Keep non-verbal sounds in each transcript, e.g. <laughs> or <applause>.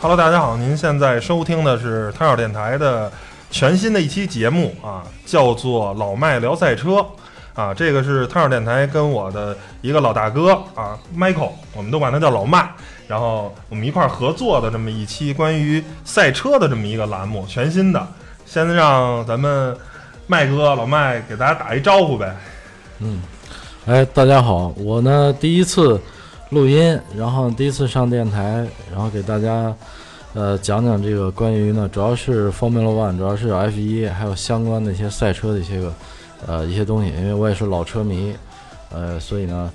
Hello，大家好，您现在收听的是汤小电台的全新的一期节目啊，叫做老麦聊赛车啊。这个是汤小电台跟我的一个老大哥啊，Michael，我们都管他叫老麦。然后我们一块儿合作的这么一期关于赛车的这么一个栏目，全新的。先让咱们麦哥老麦给大家打一招呼呗。嗯，哎，大家好，我呢第一次录音，然后第一次上电台，然后给大家呃讲讲这个关于呢，主要是 Formula One，主要是 F 一，还有相关的一些赛车的一些个呃一些东西，因为我也是老车迷，呃，所以呢，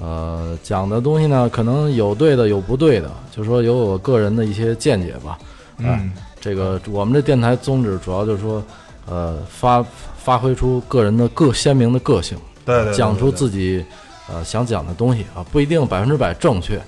呃，讲的东西呢，可能有对的，有不对的，就是说有我个人的一些见解吧。嗯，这个我们这电台宗旨主要就是说，呃，发发挥出个人的个鲜明的个性，对对对，讲出自己呃想讲的东西啊，不一定百分之百正确，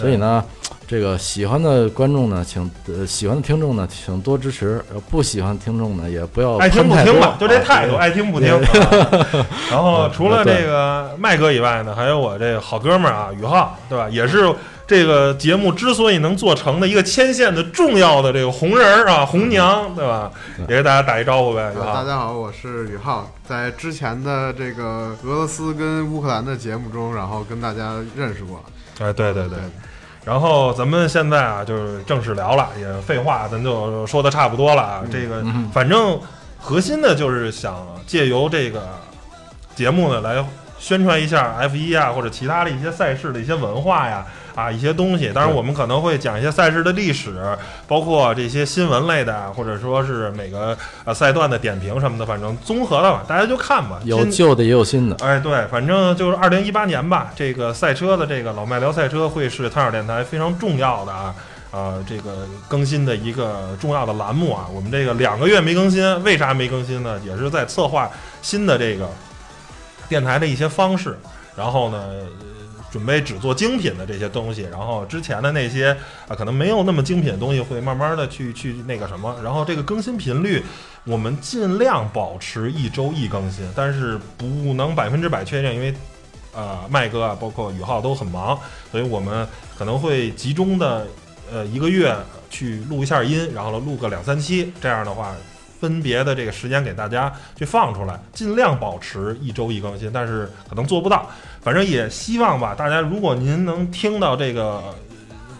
所以呢，这个喜欢的观众呢，请呃喜欢的听众呢，请多支持；呃不喜欢的听众呢，也不要爱听不听吧，就这啊态度，爱听不听。啊 <laughs> 然后除了这个麦哥以外呢，还有我这个好哥们儿啊，宇浩，对吧？也是这个节目之所以能做成的一个牵线的重要的这个红人儿啊，红娘，对吧？也给大家打一招呼呗，啊，大。家好，我是宇浩，在之前的这个俄罗斯跟乌克兰的节目中，然后跟大家认识过。哎，对对对。然后咱们现在啊，就是正式聊了，也废话，咱就说的差不多了啊。这个嗯反正核心的就是想借由这个节目呢，来宣传一下 F 一啊，或者其他的一些赛事的一些文化呀，啊，一些东西。当然，我们可能会讲一些赛事的历史，包括这些新闻类的啊，或者说是每个呃赛段的点评什么的，反正综合的吧，大家就看吧。有旧的也有新的，哎，对，反正就是二零一八年吧，这个赛车的这个老麦聊赛车会是汤小电台非常重要的啊，呃，这个更新的一个重要的栏目啊。我们这个两个月没更新，为啥没更新呢？也是在策划新的这个电台的一些方式，然后呢。准备只做精品的这些东西，然后之前的那些啊可能没有那么精品的东西会慢慢的去去那个什么，然后这个更新频率我们尽量保持一周一更新，但是不能百分之百确定，因为呃麦哥啊，包括宇浩都很忙，所以我们可能会集中的呃一个月去录一下音，然后呢录个两三期，这样的话分别的这个时间给大家去放出来，尽量保持一周一更新，但是可能做不到，反正也希望吧，大家如果您能听到这个。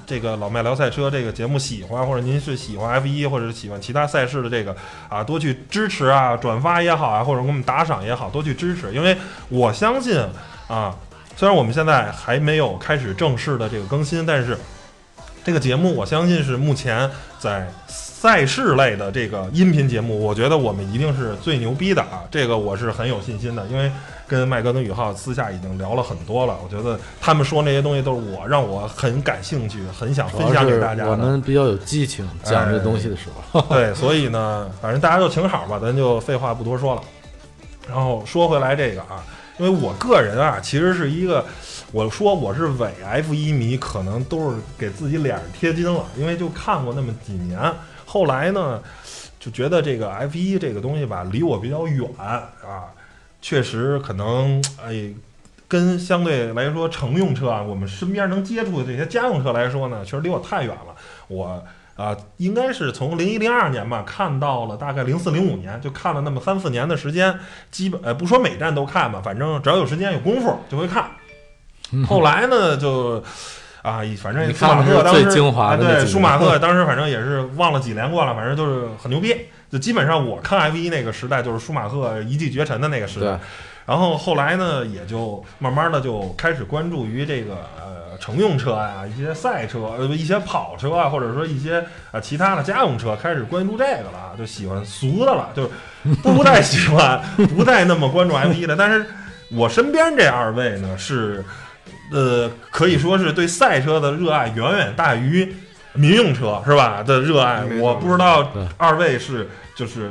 这个老麦聊赛车这个节目喜欢，或者您是喜欢 F 一，或者是喜欢其他赛事的这个啊，多去支持啊，转发也好啊，或者给我们打赏也好，多去支持，因为我相信啊，虽然我们现在还没有开始正式的这个更新，但是这个节目我相信是目前在赛事类的这个音频节目，我觉得我们一定是最牛逼的啊，这个我是很有信心的，因为跟麦哥跟宇浩私下已经聊了很多了，我觉得他们说那些东西都是我让我很感兴趣，很想分享给大家的。我们比较有激情，讲这东西的时候，对，所以呢，反正大家就请好吧，咱就废话不多说了。然后说回来这个啊，因为我个人啊，其实是一个，我说我是伪 F 一迷，可能都是给自己脸上贴金了，因为就看过那么几年，后来呢，就觉得这个 F 一这个东西吧，离我比较远啊，确实可能哎。跟相对来说乘用车啊，我们身边能接触的这些家用车来说呢，确实离我太远了。我啊、应该是从零一零二年吧，看到了大概零四零五年，就看了那么三四年的时间，基本呃不说每站都看吧，反正只要有时间有功夫就会看。<laughs> 后来呢，就啊，反正你舒马赫当时最精华啊对舒马赫当时反正也是忘了几连冠了，反正就是很牛逼。就基本上我看 F 一那个时代，就是舒马赫一骑绝尘的那个时代。然后后来呢，也就慢慢的就开始关注于这个呃乘用车啊、一些赛车、呃一些跑车啊，或者说一些呃其他的家用车，开始关注这个了，就喜欢俗的了，就是不 <laughs> 太喜欢，不再那么关注 F 一的。但是我身边这二位呢，是呃可以说是对赛车的热爱远远大于民用车是吧的热爱。我不知道二位是就是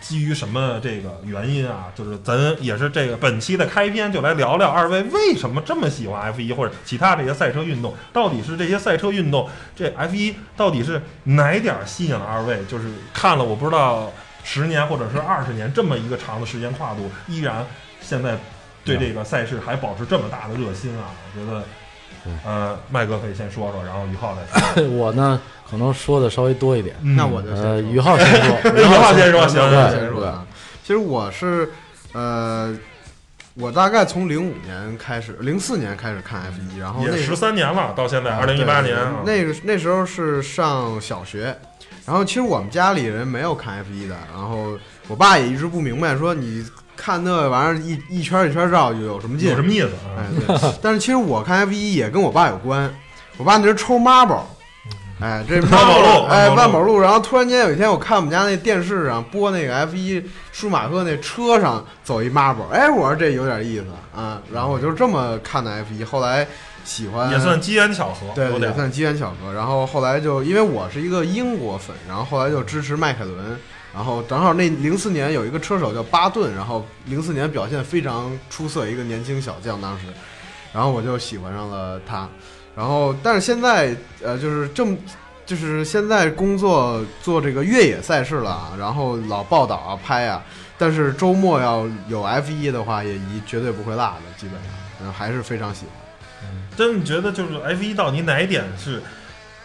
基于什么这个原因啊？就是咱也是这个本期的开篇就来聊聊二位为什么这么喜欢 F 一或者其他这些赛车运动？到底是这些赛车运动这 F 一到底是哪点儿吸引了二位？就是看了我不知道十年或者是二十年这么一个长的时间跨度，依然现在对这个赛事还保持这么大的热心啊！我觉得对，呃，麦哥可以先说说，然后于浩再说。<laughs> 我呢可能说的稍微多一点。嗯。那我就先呃，说。于浩 <laughs> 先说，于浩先说，行我行先说。啊。其实我是呃，我大概从零五年开始，零四年开始看 F 一，然后也十三年了，到现在啊二零一八年啊，那个那时候是上小学，然后其实我们家里人没有看 F 一的，然后我爸也一直不明白，说你看那玩意儿一一圈一圈绕有什么劲有什？么意思啊？哎，对。<laughs> 但是其实我看 F 一也跟我爸有关，我爸那时候抽 marble。哎，这 <laughs> 万宝路哎，万宝路万宝路。然后突然间有一天，我看我们家那电视上播那个 F 一舒马赫那车上走一 marble，哎，我说这有点意思啊。然后我就这么看的 F 一，后来喜欢也算机缘巧合，对，也算机缘巧合。然后后来就因为我是一个英国粉，然后后来就支持迈凯伦。然后正好那零四年有一个车手叫巴顿，然后零四年表现非常出色，一个年轻小将当时，然后我就喜欢上了他。然后但是现在呃就是这么。就是现在工作做这个越野赛事了，然后老报道啊拍啊，但是周末要有 F 一的话，也一绝对不会落的，基本上，然后还是非常喜欢。嗯真的觉得就是 F 一到底哪一点是，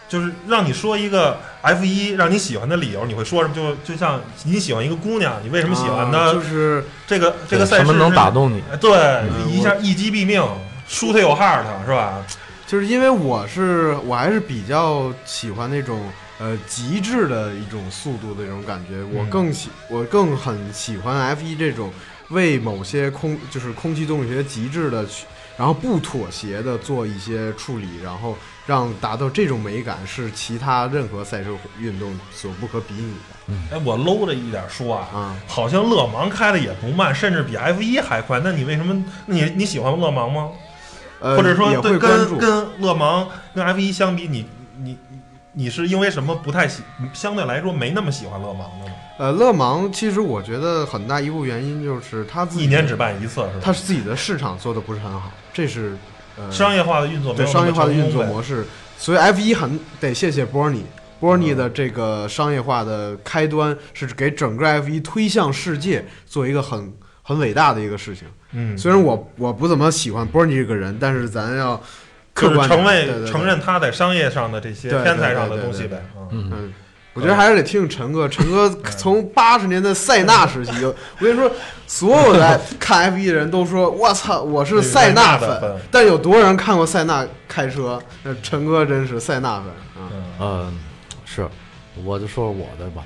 就是让你说一个 F 一让你喜欢的理由，你会说什么？就就像你喜欢一个姑娘，你为什么喜欢啊她？就是这个这个赛事什么能打动你？哎对，嗯一下一击毙命，shoot your heart 是吧？就是因为我是我还是比较喜欢那种呃极致的一种速度的这种感觉，我嗯更喜我更很喜欢 F 一这种为某些空就是空气动力学极致的去，然后不妥协的做一些处理，然后让达到这种美感是其他任何赛车运动所不可比拟的哎，我 low 的一点说啊。好像勒芒开的也不慢，甚至比 F 一还快。那你为什么？你你喜欢勒芒吗？呃，或者说对跟跟勒芒跟 F 一相比，你你你是因为什么不太喜？相对来说没那么喜欢勒芒的吗？呃，勒芒其实我觉得很大一部原因就是他自己一年只办一次是吧？他自己的市场做的不是很好，这是呃商业化的运作没对有那么商业化的运作模式，所以 F 一很得谢谢波尼。波尼的这个商业化的开端是给整个 F 一推向世界做一个很很伟大的一个事情。嗯，虽然我我不怎么喜欢波尼这个人，但是咱要就是客观承认对对对。承认他在商业上的这些对对天才上的对对对东西呗。嗯，我觉得还是得听听陈哥。陈哥从八十年代塞纳时期，就我跟你说，所有的看 F 一的人都说：“我操，我是塞纳粉。”但有多少人看过塞纳开车？那陈哥真是塞纳粉啊！嗯呃，是，我就说说我的吧。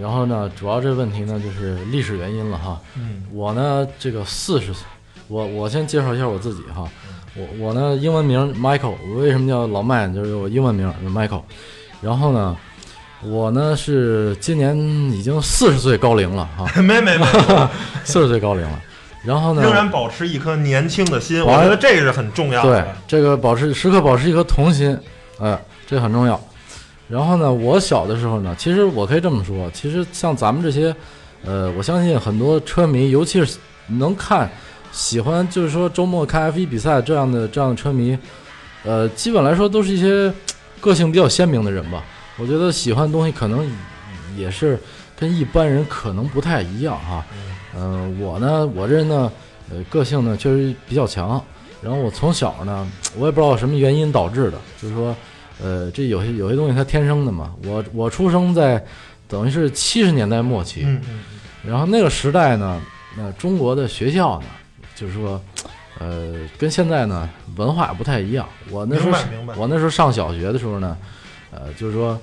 然后呢，主要这个问题呢，就是历史原因了哈。嗯我呢，这个四十岁，我我先介绍一下我自己哈。我我呢，英文名 Michael，我为什么叫老麦？就是我英文名是 Michael。然后呢，我呢是今年已经四十岁高龄了哈，没 <laughs> 没没，<laughs> 四十岁高龄了。然后呢，仍然保持一颗年轻的心，我觉得这个是很重要的对。这个保持时刻保持一颗童心，哎、这很重要。然后呢，我小的时候呢，其实我可以这么说，其实像咱们这些，呃，我相信很多车迷，尤其是能看、喜欢，就是说周末看 F 1比赛这样的这样的车迷，呃，基本来说都是一些个性比较鲜明的人吧。我觉得喜欢的东西可能也是跟一般人可能不太一样哈。嗯、我呢，我这人呢，呃，个性呢确实比较强。然后我从小呢，我也不知道什么原因导致的，就是说，呃，这有些有些东西它天生的嘛。我我出生在等于是七十年代末期，嗯嗯然后那个时代呢，那中国的学校呢，就是说，呃，跟现在呢文化不太一样。我那时候。我那时候上小学的时候呢，呃，就是说，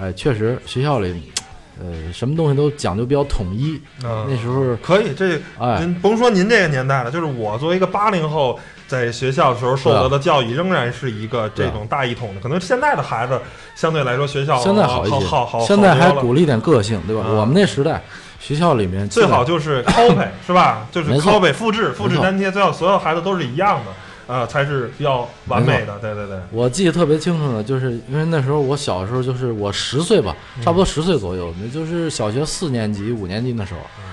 哎，确实学校里，呃，什么东西都讲究比较统一。嗯那时候，可以，这哎，您甭说您这个年代了，就是我作为一个八零后，在学校的时候受得的教育仍然是一个这种大一统的。可能现在的孩子相对来说学校现在好一些，好好，现在还鼓励点个性，对吧？啊我们那时代学校里面最好就是 copy 是吧？就是 copy 复制复制粘贴，最好所有孩子都是一样的。啊、才是比较完美的。对对对，我记得特别清楚的，就是因为那时候我小时候，就是我十岁吧，嗯差不多十岁左右，那就是小学四年级、五年级那时候。嗯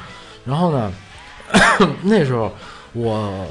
然后呢，<clears throat> 那时候我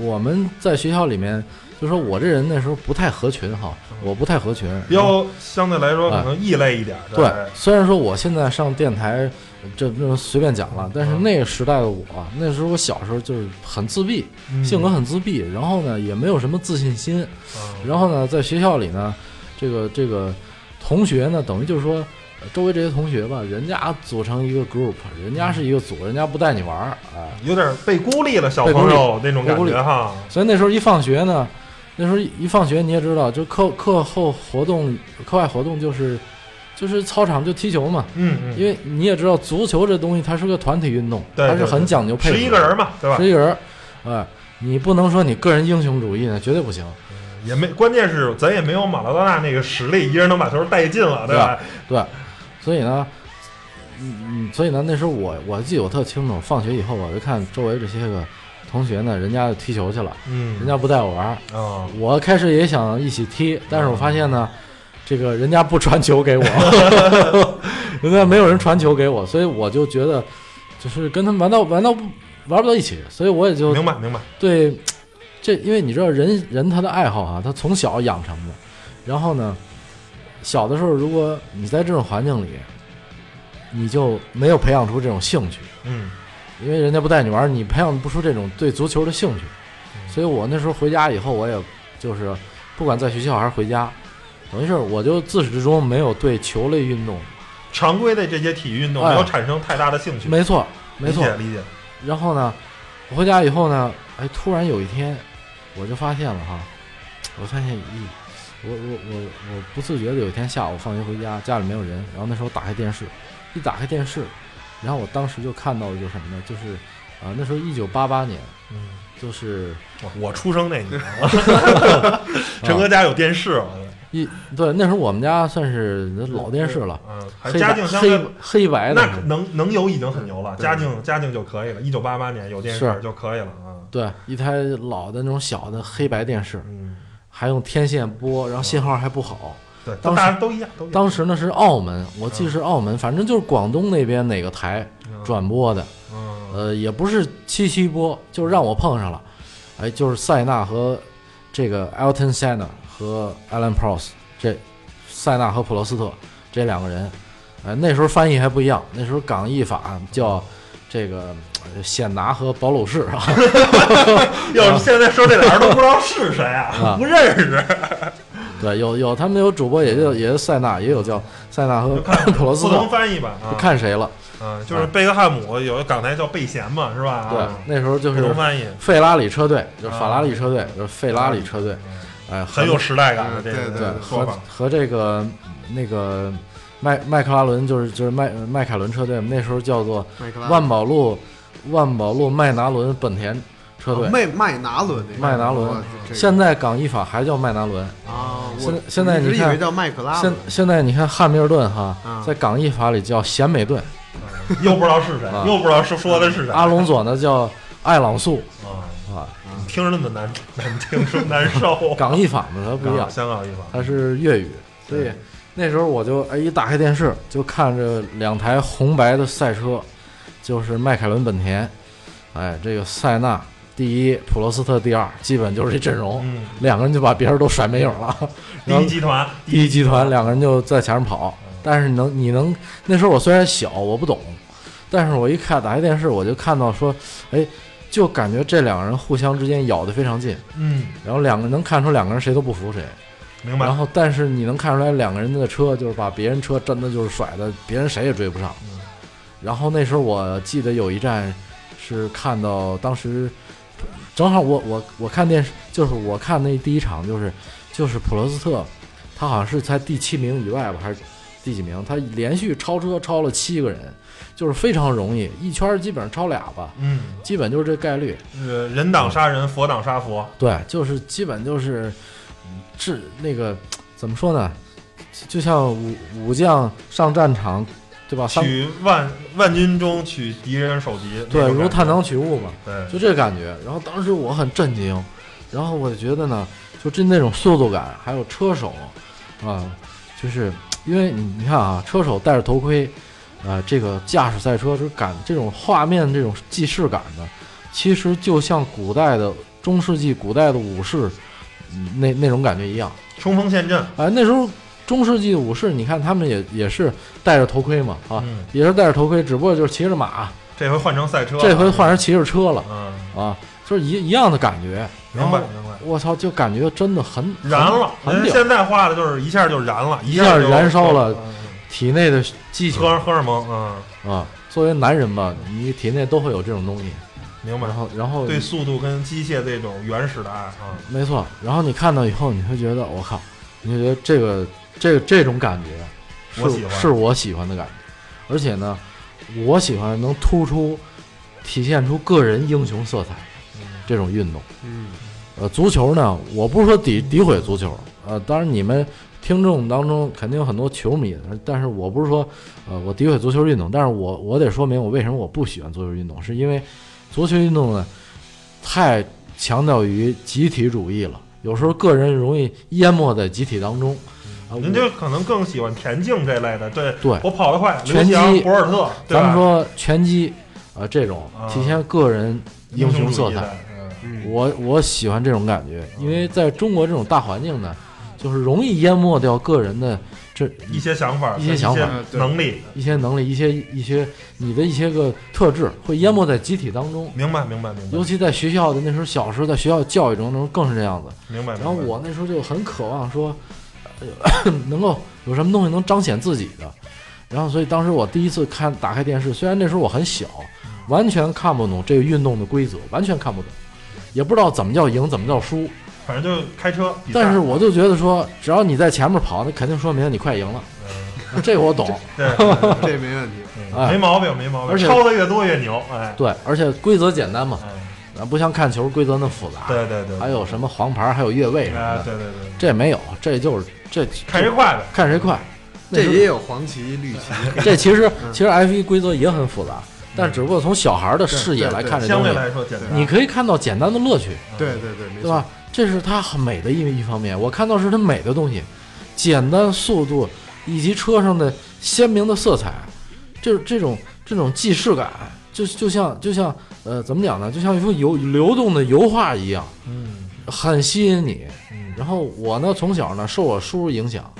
我们在学校里面，就说我这人那时候不太合群哈，我不太合群，比较相对来说可能异类一点。对，虽然说我现在上电台，这这随便讲了，但是嗯那个时代的我，那时候我小时候就是很自闭，嗯性格很自闭，然后呢也没有什么自信心，嗯然后呢在学校里呢，这个这个同学呢，等于就是说。呃周围这些同学吧，人家组成一个 group，人家是一个组，人家不带你玩儿，哎，有点被孤立了，小朋友那种感被孤立觉哈。所以那时候一放学呢，那时候一放学你也知道，就课课后活动、课外活动就是就是操场就踢球嘛，嗯嗯，因为你也知道，足球这东西它是个团体运动，对对它是很讲究配合。十一个人嘛，对吧十？一个人，哎，你不能说你个人英雄主义呢，绝对不行。也没，关键是咱也没有马拉多纳那个实力，一人能把球带进了，对吧？对，所以呢，嗯嗯，所以呢，那时候我我记得我特清楚，放学以后我就看周围这些个同学呢，人家就踢球去了，嗯，人家不带我玩儿，啊，我开始也想一起踢，但是我发现呢，这个人家不传球给我，<laughs> 人家没有人传球给我，所以我就觉得，就是跟他们玩到玩到不玩不到一起，所以我也就明白明白，对这，因为你知道人人他的爱好啊，他从小养成的，然后呢，小的时候如果你在这种环境里，你就没有培养出这种兴趣，嗯因为人家不带你玩，你培养不出这种对足球的兴趣。嗯所以我那时候回家以后，我也就是不管在学校还是回家，等于是我就自始至终没有对球类运动，常规的这些体育运动哎没有产生太大的兴趣，没错，没错理。解理解，然后呢，我回家以后呢，哎，突然有一天，我就发现了哈，我发现咦，我我我我不自觉的有一天下午放学回家，家里没有人，然后那时候打开电视，一打开电视，然后我当时就看到的就是什么呢？就是啊、那时候一九八八年，嗯，就是我我出生那年，<laughs> 陈哥家有电视，一对那时候我们家算是老电视了，嗯，家境相对黑黑白的，那能能有已经很牛了，家境家境就可以了，一九八八年有电视就可以了啊，对，一台老的那种小的黑白电视，嗯，还用天线播，然后信号还不好。对，当时都一样，都一样，当时呢是澳门，我记得是澳门，反正就是广东那边哪个台嗯。转播的，嗯。呃，也不是七七播，就是让我碰上了，哎，就是塞纳和这个 Elton Senna 和 Alan Prost 这塞纳和普罗斯特这两个人，哎，那时候翻译还不一样，那时候港译法叫这个呃显拿和保鲁士啊，<laughs> 要是现在说这俩人都不知道是谁啊啊，不认识，对，有有他们有主播也就也是塞纳，也有叫塞纳和普 <laughs> 罗斯不同，翻译吧啊。就，看谁了。嗯，就是贝克汉姆有个港台叫贝贤嘛，是吧？对啊，那时候就是不同翻译，费拉里车队，就是啊。法拉利车队，就是费拉里车队，哎，和很有时代感的嗯这个对对和说法。和这个那个麦麦克拉伦，就是就是麦麦凯伦车队，那时候叫做万宝路万宝路麦拿伦本田车队，麦麦拿伦那个麦拿伦现在港译法还叫麦拿伦。啊，现我现在你看一直以为叫麦克拉现，现在你看汉密尔顿哈啊，在港译法里叫贤美顿，<laughs> 又不知道是谁啊，又不知道是说的是谁。阿隆佐呢叫艾朗素啊，啊，听着那么难难听，说难受。<laughs> 港译法嘛它不一样，香港译法，它是粤语，所以那时候我就哎一打开电视就看着两台红白的赛车，就是迈凯伦本田，哎，这个塞纳第一，普罗斯特第二，基本就是这阵容，嗯，两个人就把别人都甩没影了。<laughs> 第然后一集团，第一集团两个人就在前面跑，但是能你能那时候我虽然小我不懂，但是我一看打开电视我就看到说，哎，就感觉这两个人互相之间咬得非常近，嗯，然后两个能看出两个人谁都不服谁。明白然。后，但是你能看出来，两个人的车就是把别人车真的就是甩的，别人谁也追不上。嗯然后那时候我记得有一站是看到当时正好我我我看电视，就是我看那第一场就是就是普罗斯特，他好像是在第七名以外吧，还是第几名？他连续超车超了七个人，就是非常容易，一圈基本上超俩吧，嗯，基本就是这概率。呃，人挡杀人，佛挡杀佛。对，就是基本就是，嗯是那个怎么说呢？就像武武将上战场，对吧？三取万万军中取敌人首级。对，如探囊取物嘛，对，就这感觉。然后当时我很震惊，然后我就觉得呢，就这那种速度感，还有车手啊，就是因为你你看啊，车手戴着头盔，呃，这个驾驶赛车这感这种画面这种既视感呢，其实就像古代的中世纪古代的武士，嗯那那种感觉一样。冲锋陷阵啊、那时候中世纪的武士，你看他们也也是戴着头盔嘛，啊，嗯也是戴着头盔，只不过就是骑着马，这回换成赛车了，这回换成骑着车了嗯，啊，就是一一样的感觉。明白明白。我操，就感觉真的很燃了，很现在画的就是一下就燃了，一下下燃烧了嗯体内的激情荷荷尔蒙，嗯，啊。作为男人吧，你体内都会有这种东西，明白然。后然后对速度跟机械这种原始的爱啊，没错，然后你看到以后，你会觉得我靠，你就觉得这个这这种感觉是我喜欢是我喜欢的感觉，而且呢，我喜欢能突出体现出个人英雄色彩这种运动。嗯，呃，足球呢，我不是说诋诋毁足球，呃，当然你们听众当中肯定有很多球迷，但是我不是说，呃，我诋毁足球运动，但是我我得说明我为什么我不喜欢足球运动，是因为足球运动呢太强调于集体主义了，有时候个人容易淹没在集体当中。啊，您就可能更喜欢田径这类的，对，对我跑得快，拳击、博尔特，咱们说拳击，呃，这种啊体现个人英雄色彩，，嗯嗯我我喜欢这种感觉，因为在中国这种大环境呢，就是容易淹没掉个人的这一些想法，一些想法能力，一些能力、一些一些你的一些个特质，会淹没在集体当中。明白明白明白尤，其在学校的那时候，小时候在学校教育中，那时候更是这样子。明白。然后我那时候就很渴望说，呃能够有什么东西能彰显自己的。然后，所以当时我第一次看打开电视，虽然那时候我很小，完全看不懂这个运动的规则，完全看不懂，也不知道怎么叫赢，怎么叫输。反正就开车，但是我就觉得说，只要你在前面跑，那肯定说明你快赢了。嗯这个我懂。对对对对这没问题。没毛病没毛病，而且超的越多越牛，哎，对，而且规则简单嘛，哎啊，不像看球规则那么复杂。对对对，还有什么黄牌，还有越位什么哎，的，对对对，这没有，这就是这看谁快呗，看谁快。这也有黄旗、绿旗，<laughs> 这其实嗯其实 F 一规则也很复杂，但只不过从小孩的视野来看这相对东西，来说简单，你可以看到简单的乐趣，对对对，对吧？？这是它很美的一一方面，我看到是它美的东西，简单、速度以及车上的鲜明的色彩，这这种这种既视感，就就像就像呃怎么讲呢？就像一幅油流动的油画一样，嗯很吸引你。嗯，然后我呢，从小呢受我叔影响，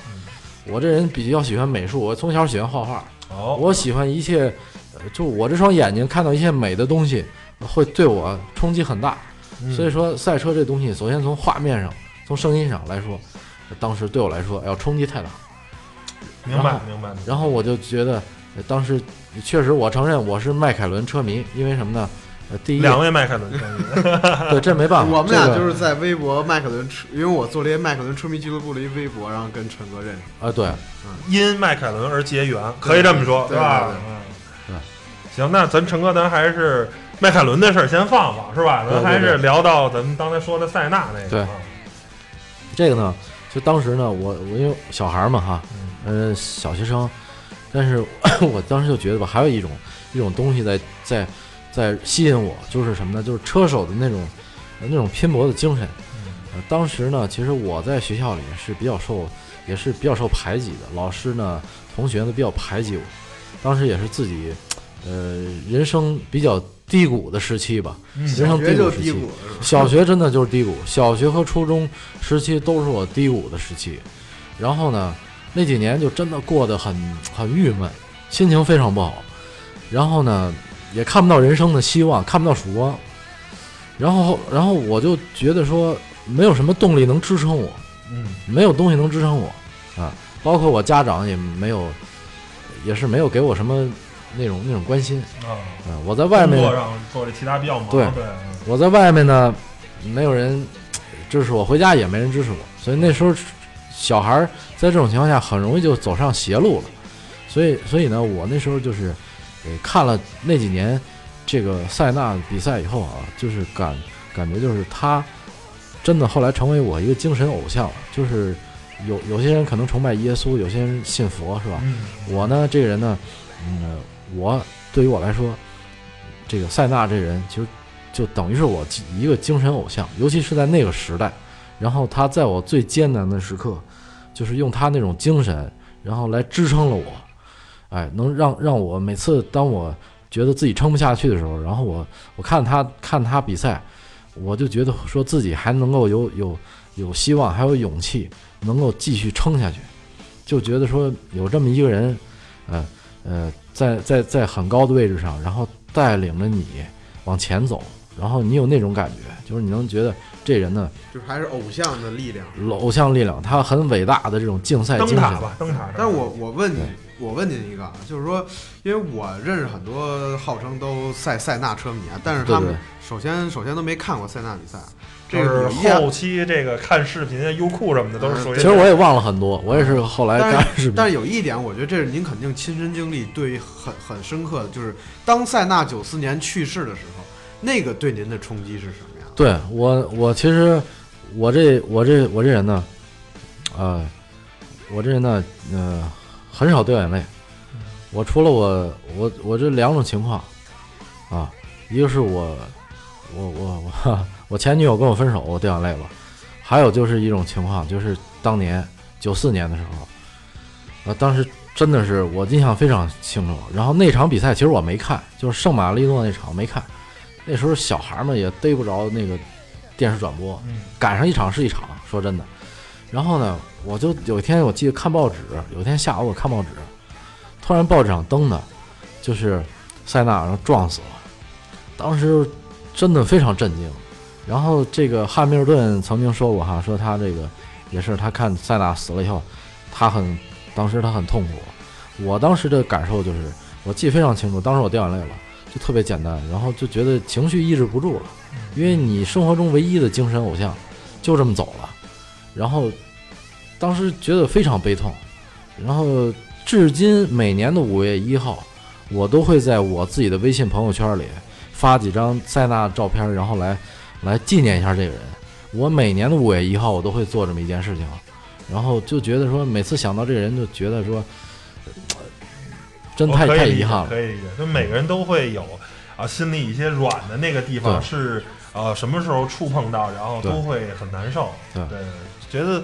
我这人比较喜欢美术，我从小喜欢画画，哦，我喜欢一切，呃就我这双眼睛看到一些美的东西，会对我冲击很大。嗯所以说，赛车这东西，首先从画面上，从声音上来说，当时对我来说，哎呦，冲击太大。明白明白，然后我就觉得，呃当时确实，我承认我是迈凯伦车迷，因为什么呢？呃，第一，两位迈凯伦车迷，<laughs> 对，这没办法，<laughs> 我们俩就是在微博迈凯伦车，因为我做了一个迈凯伦车迷俱乐部的一微博，然后跟陈哥认识。啊，对，因迈凯伦而结缘，可以这么说，对吧？对对嗯对。行，那咱陈哥，咱还是迈凯伦的事儿先放放，是吧？咱还是聊到咱们刚才说的塞纳那个，对。啊这个呢，就当时呢，我我因为小孩儿嘛哈，嗯。呃，小学生，但是 <coughs> 我当时就觉得吧，还有一种一种东西在在在吸引我，就是什么呢？就是车手的那种那种拼搏的精神。呃，当时呢，其实我在学校里是比较受，也是比较受排挤的，老师呢、同学呢比较排挤我。当时也是自己，呃，人生比较低谷的时期吧。嗯人生低谷时期？小学真的就是低谷，小学和初中时期都是我低谷的时期。然后呢，那几年就真的过得很很郁闷，心情非常不好。然后呢，也看不到人生的希望，看不到曙光。然后，然后我就觉得说，没有什么动力能支撑我，嗯没有东西能支撑我啊。包括我家长也没有，也是没有给我什么那种那种关心啊，啊。我在外面做这其他比较忙，对对，我在外面呢，没有人支持我，回家也没人支持我，所以那时候小孩儿在这种情况下很容易就走上邪路了。所以，所以呢，我那时候就是，呃，看了那几年这个塞纳比赛以后啊，就是感感觉就是他真的后来成为我一个精神偶像。就是有有些人可能崇拜耶稣，有些人信佛，是吧？嗯我呢，这个人呢，嗯，我对于我来说，这个塞纳这人其实就等于是我一个精神偶像，尤其是在那个时代。然后他在我最艰难的时刻，就是用他那种精神，然后来支撑了我。哎，能让让我每次当我觉得自己撑不下去的时候，然后我我看他看他比赛，我就觉得说自己还能够有有有希望，还有勇气能够继续撑下去，就觉得说有这么一个人，呃呃，在在在很高的位置上，然后带领着你往前走，然后你有那种感觉，就是你能觉得这人呢，就是还是偶像的力量。偶像力量，他很伟大的这种竞赛精神灯塔。吧，灯塔。但是我我问你，我问您一个啊，就是说，因为我认识很多号称都塞塞纳车迷啊，但是他们对对首先首先都没看过塞纳比赛，这是后期这个看视频、优酷什么的都是属于。其实我也忘了很多，我也是后来但是看视频。但是有一点，我觉得这是您肯定亲身经历，对很很深刻的，就是当塞纳九四年去世的时候，那个对您的冲击是什么？对我，我其实我这我这我这人呢，呃，我这人呢，呃，很少掉眼泪。我除了我我我这两种情况啊，一个是我我我我我前女友跟我分手，我掉眼泪了；还有就是一种情况，就是当年九四年的时候，啊，当时真的是我印象非常清楚。然后那场比赛其实我没看，就是圣马力诺那场没看。那时候小孩们也逮不着那个电视转播，嗯赶上一场是一场，说真的。然后呢，我就有一天我记得看报纸，有一天下午我看报纸，突然报纸上登的，就是塞纳然后撞死了，当时真的非常震惊。然后这个汉密尔顿曾经说过哈，说他这个也是他看塞纳死了以后，他很当时他很痛苦。我当时的感受就是，我记得非常清楚，当时我掉眼泪了，就特别简单，然后就觉得情绪抑制不住了，因为你生活中唯一的精神偶像就这么走了，然后当时觉得非常悲痛，然后至今每年的五月一号，我都会在我自己的微信朋友圈里发几张塞纳照片，然后来来纪念一下这个人。我每年的五月一号，我都会做这么一件事情，然后就觉得说，每次想到这个人，就觉得说，呃真太我可以理解太遗憾了。可以理解，就每个人都会有啊，心里一些软的那个地方是呃什么时候触碰到，然后都会很难受。对觉得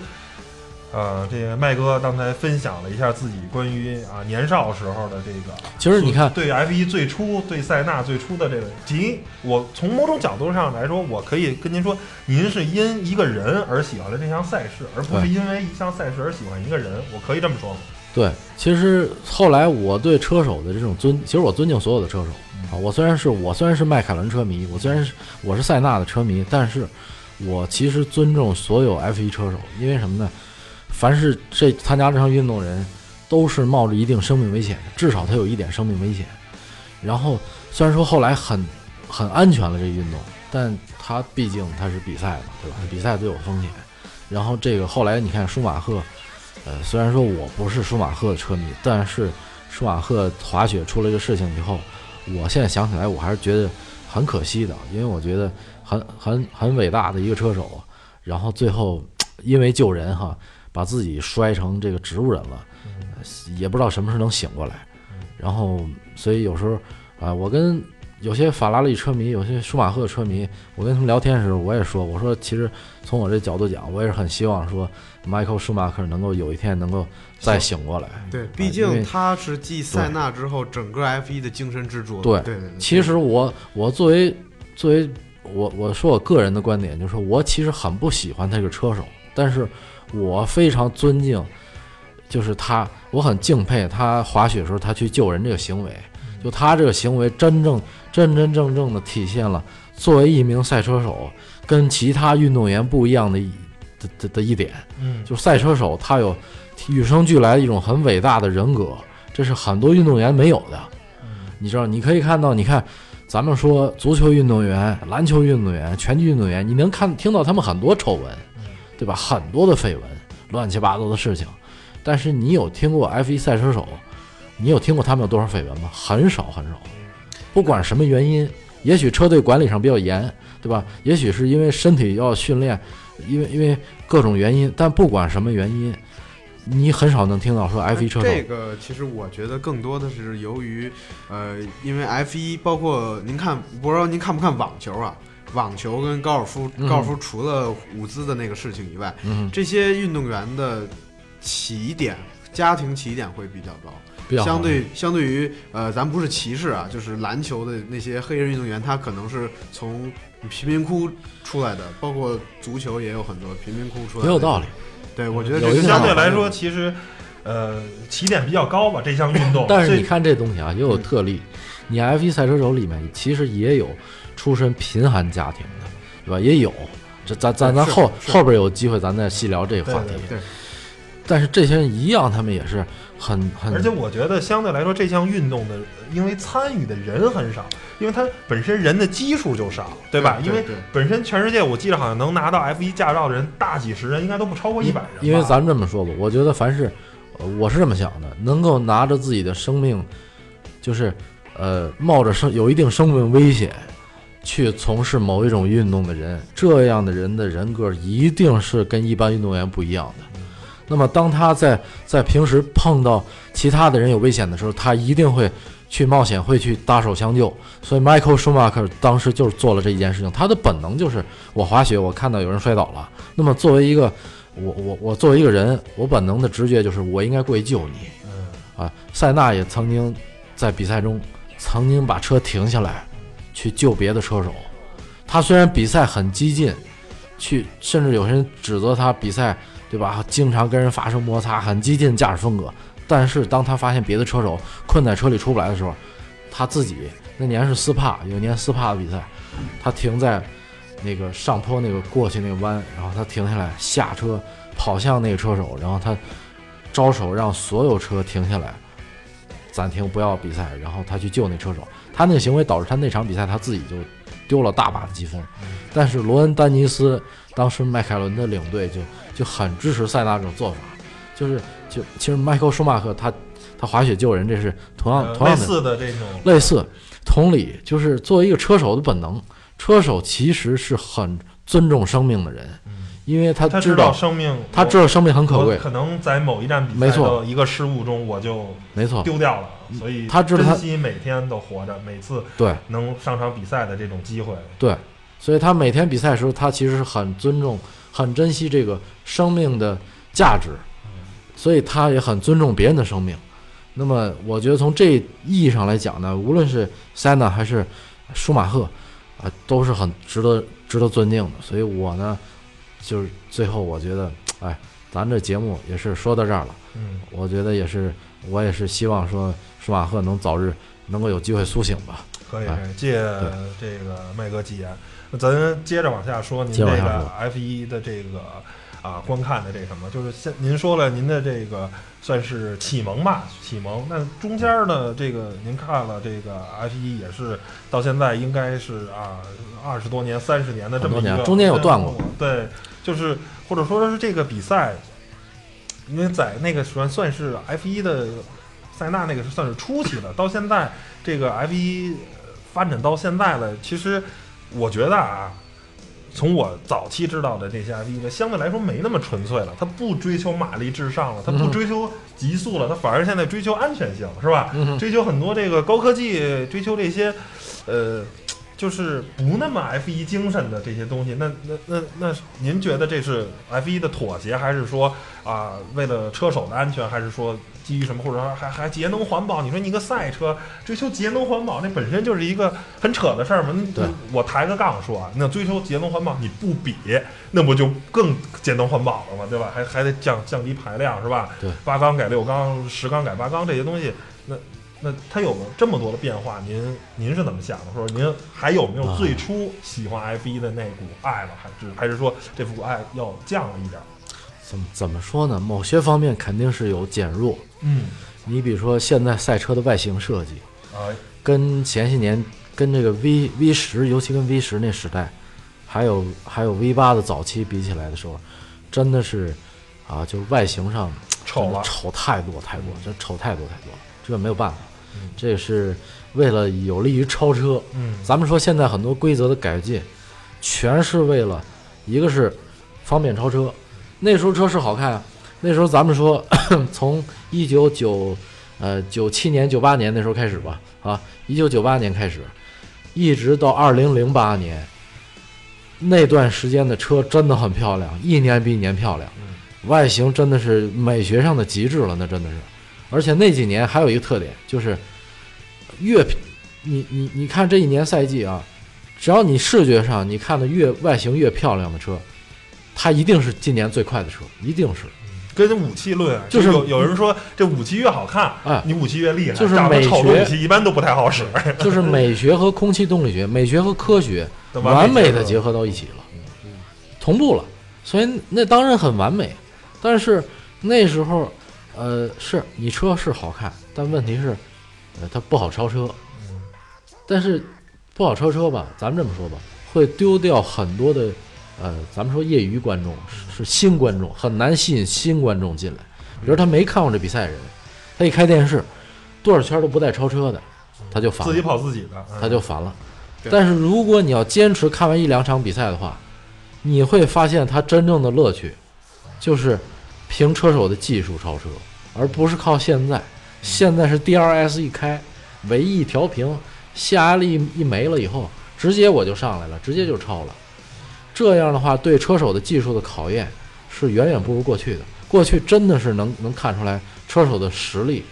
呃，这个麦哥刚才分享了一下自己关于啊年少时候的这个。其实你看，对 F 一最初对塞纳最初的这个，即我从某种角度上来说，我可以跟您说，您是因一个人而喜欢了这项赛事，而不是因为一项赛事而喜欢一个人，我可以这么说吗？对，其实后来我对车手的这种尊，其实我尊敬所有的车手啊。我虽然是我虽然是迈凯伦车迷，我虽然是我是塞纳的车迷，但是我其实尊重所有 F1 车手，因为什么呢？凡是这参加这项运动人，都是冒着一定生命危险的，至少他有一点生命危险。然后虽然说后来很很安全了这运动，但他毕竟他是比赛嘛，对吧？比赛都有风险。然后这个后来你看舒马赫。呃，虽然说我不是舒马赫的车迷，但是舒马赫滑雪出了这个事情以后，我现在想起来我还是觉得很可惜的，因为我觉得很很很伟大的一个车手，然后最后因为救人哈，把自己摔成这个植物人了，呃也不知道什么时候能醒过来。然后，所以有时候啊、我跟有些法拉利车迷，有些舒马赫车迷，我跟他们聊天的时候，我也说，我说其实从我这角度讲，我也是很希望说。Michael Schumacher 能够有一天能够再醒过来。对，毕竟他是继塞纳之后整个 F 一的精神支柱。对对对，其实我我作为作为我我说我个人的观点，就是说我其实很不喜欢他这个车手，但是我非常尊敬，就是他，我很敬佩他滑雪的时候他去救人这个行为，就他这个行为真正真真正正的体现了作为一名赛车手跟其他运动员不一样的一的的的一点。嗯，就赛车手他有与生俱来的一种很伟大的人格，这是很多运动员没有的。你知道，你可以看到，你看，咱们说足球运动员、篮球运动员、拳击运动员，你能看听到他们很多丑闻，对吧？很多的绯闻，乱七八糟的事情。但是你有听过 F1 赛车手，你有听过他们有多少绯闻吗？很少很少。不管什么原因，也许车队管理上比较严，对吧？也许是因为身体要训练，因为因为各种原因，但不管什么原因，你很少能听到说 F 一车手这个其实我觉得更多的是由于，呃，因为 F 一包括您看，不知道您看不看网球啊？网球跟高尔夫，嗯高尔夫除了舞姿的那个事情以外，嗯，这些运动员的起点，家庭起点会比较高。相对相对于呃，咱不是歧视啊，就是篮球的那些黑人运动员，他可能是从贫民窟出来的，包括足球也有很多贫民窟出来的。也有道理。对，我觉得相对来说，其实呃起点比较高吧，这项运动。但是你看这东西啊，也有特例。你 F 一赛车手里面其实也有出身贫寒家庭的，对吧？也有。这咱咱咱后后边有机会咱再细聊这个话题。对对但是这些人一样，他们也是很很，而且我觉得相对来说，这项运动的因为参与的人很少，因为它本身人的基数就少，对吧？因为本身全世界我记得好像能拿到 F 1驾照的人大几十人，应该都不超过一百人。因为咱这么说吧，我觉得凡是，呃我是这么想的，能够拿着自己的生命，就是呃冒着生有一定生命危险去从事某一种运动的人，这样的人的人格一定是跟一般运动员不一样的。那么当他在在平时碰到其他的人有危险的时候，他一定会去冒险，会去搭手相救。所以 Michael Schumacher 当时就是做了这一件事情，他的本能就是我滑雪，我看到有人摔倒了，那么作为一个我我我作为一个人，我本能的直觉就是我应该过去救你。嗯，啊，塞纳也曾经在比赛中曾经把车停下来去救别的车手。他虽然比赛很激进，去甚至有些人指责他比赛对吧，经常跟人发生摩擦，很激进的驾驶风格。但是当他发现别的车手困在车里出不来的时候，他自己那年是斯帕，有一年斯帕的比赛，他停在那个上坡那个过去那个弯，然后他停下来下车跑向那个车手，然后他招手让所有车停下来，暂停不要比赛，然后他去救那车手。他那个行为导致他那场比赛他自己就丢了大把的积分。但是罗恩·丹尼斯当时迈凯伦的领队就就很支持塞纳这种做法，就是就其实迈克尔舒马赫他他滑雪救人这是同样同样的类似的这种，类似，同理，就是作为一个车手的本能，车手其实是很尊重生命的人，因为他他知道生命，他知道生命很可贵，可能在某一站比赛的一个失误中，我就没错，丢掉了，所以他知道他珍惜每天都活着，每次对。能上场比赛的这种机会。对，所以他每天比赛的时候，他其实是很尊重、很珍惜这个生命的价值，所以他也很尊重别人的生命。那么，我觉得从这意义上来讲呢，无论是塞纳还是舒马赫，啊、都是很值得值得尊敬的。所以我呢，就是最后我觉得，哎，咱这节目也是说到这儿了。嗯，我觉得也是，我也是希望说舒马赫能早日能够有机会苏醒吧。可以，借这个麦哥吉言，那咱接着往下说，您这个 F 一的这个啊观看的这什么，就是现您说了您的这个算是启蒙吧，启蒙。那中间呢，这个您看了这个 F 一也是到现在应该是啊二十多年、三十年的这么一个很多年中间有断过，对，就是或者说是这个比赛，因为在那个算算是 F 一的塞纳那个是算是初期了，到现在这个 F 一发展到现在了，其实我觉得啊，从我早期知道的这些 F 一呢，相对来说没那么纯粹了，它不追求马力至上了，它不嗯追求极速了，它反而现在追求安全性，是吧？追求很多这个高科技，追求这些，呃，就是不那么 F 一精神的这些东西。那那那那，您觉得这是 F 一的妥协，还是说啊、为了车手的安全，还是说基于什么，或者说还还节能环保？你说你一个赛车追求节能环保，那本身就是一个很扯的事儿嘛。那对我抬个杠说啊，那追求节能环保，你不比，那不就更节能环保了吗？对吧？还还得降降低排量，是吧？对，八缸改六缸，十缸改八缸这些东西，那那它有这么多的变化，您您是怎么想的？说您还有没有啊最初喜欢 F 一的那股爱了，还是还是说这股爱要降了一点儿？怎么怎么说呢？某些方面肯定是有减弱。嗯，你比如说现在赛车的外形设计，啊，跟前些年跟这个 V V 十，尤其跟 V 十那时代，还有还有 V 八的早期比起来的时候，真的是啊，就外形上 <tsk> 丑了，丑太多太多，真丑太多太多了，这没有办法嗯，这是为了有利于超车。嗯，咱们说现在很多规则的改进，全是为了一个是方便超车，那时候车是好看啊，那时候咱们说，<coughs> 从一九九呃九七年九八年那时候开始吧，啊，一九九八年开始，一直到二零零八年，那段时间的车真的很漂亮，一年比一年漂亮，外形真的是美学上的极致了，那真的是。而且那几年还有一个特点，就是越你你你看这一年赛季啊，只要你视觉上你看的越外形越漂亮的车，它一定是今年最快的车，一定是。跟武器论，就是有有人说这武器越好看，哎你武器越厉害，就是美学武器一般都不太好使，<laughs> 就是美学和空气动力学、美学和科学完美的结合到一起了，同步了，所以那当然很完美。但是那时候，呃，是你车是好看，但问题是，呃，它不好超车。但是不好超车吧，咱们这么说吧，会丢掉很多的，呃，咱们说业余观众是是新观众，很难吸引新观众进来。比如他没看过这比赛的人，他一开电视，多少圈都不带超车的，他就烦了。自己跑自己的，嗯他就烦了。但是如果你要坚持看完一两场比赛的话，你会发现他真正的乐趣，就是凭车手的技术超车，而不是靠现在。现在是 DRS 一开，尾翼调平，下压力一没了以后，直接我就上来了，直接就超了。这样的话，对车手的技术的考验是远远不如过去的。过去真的是能能看出来车手的实力，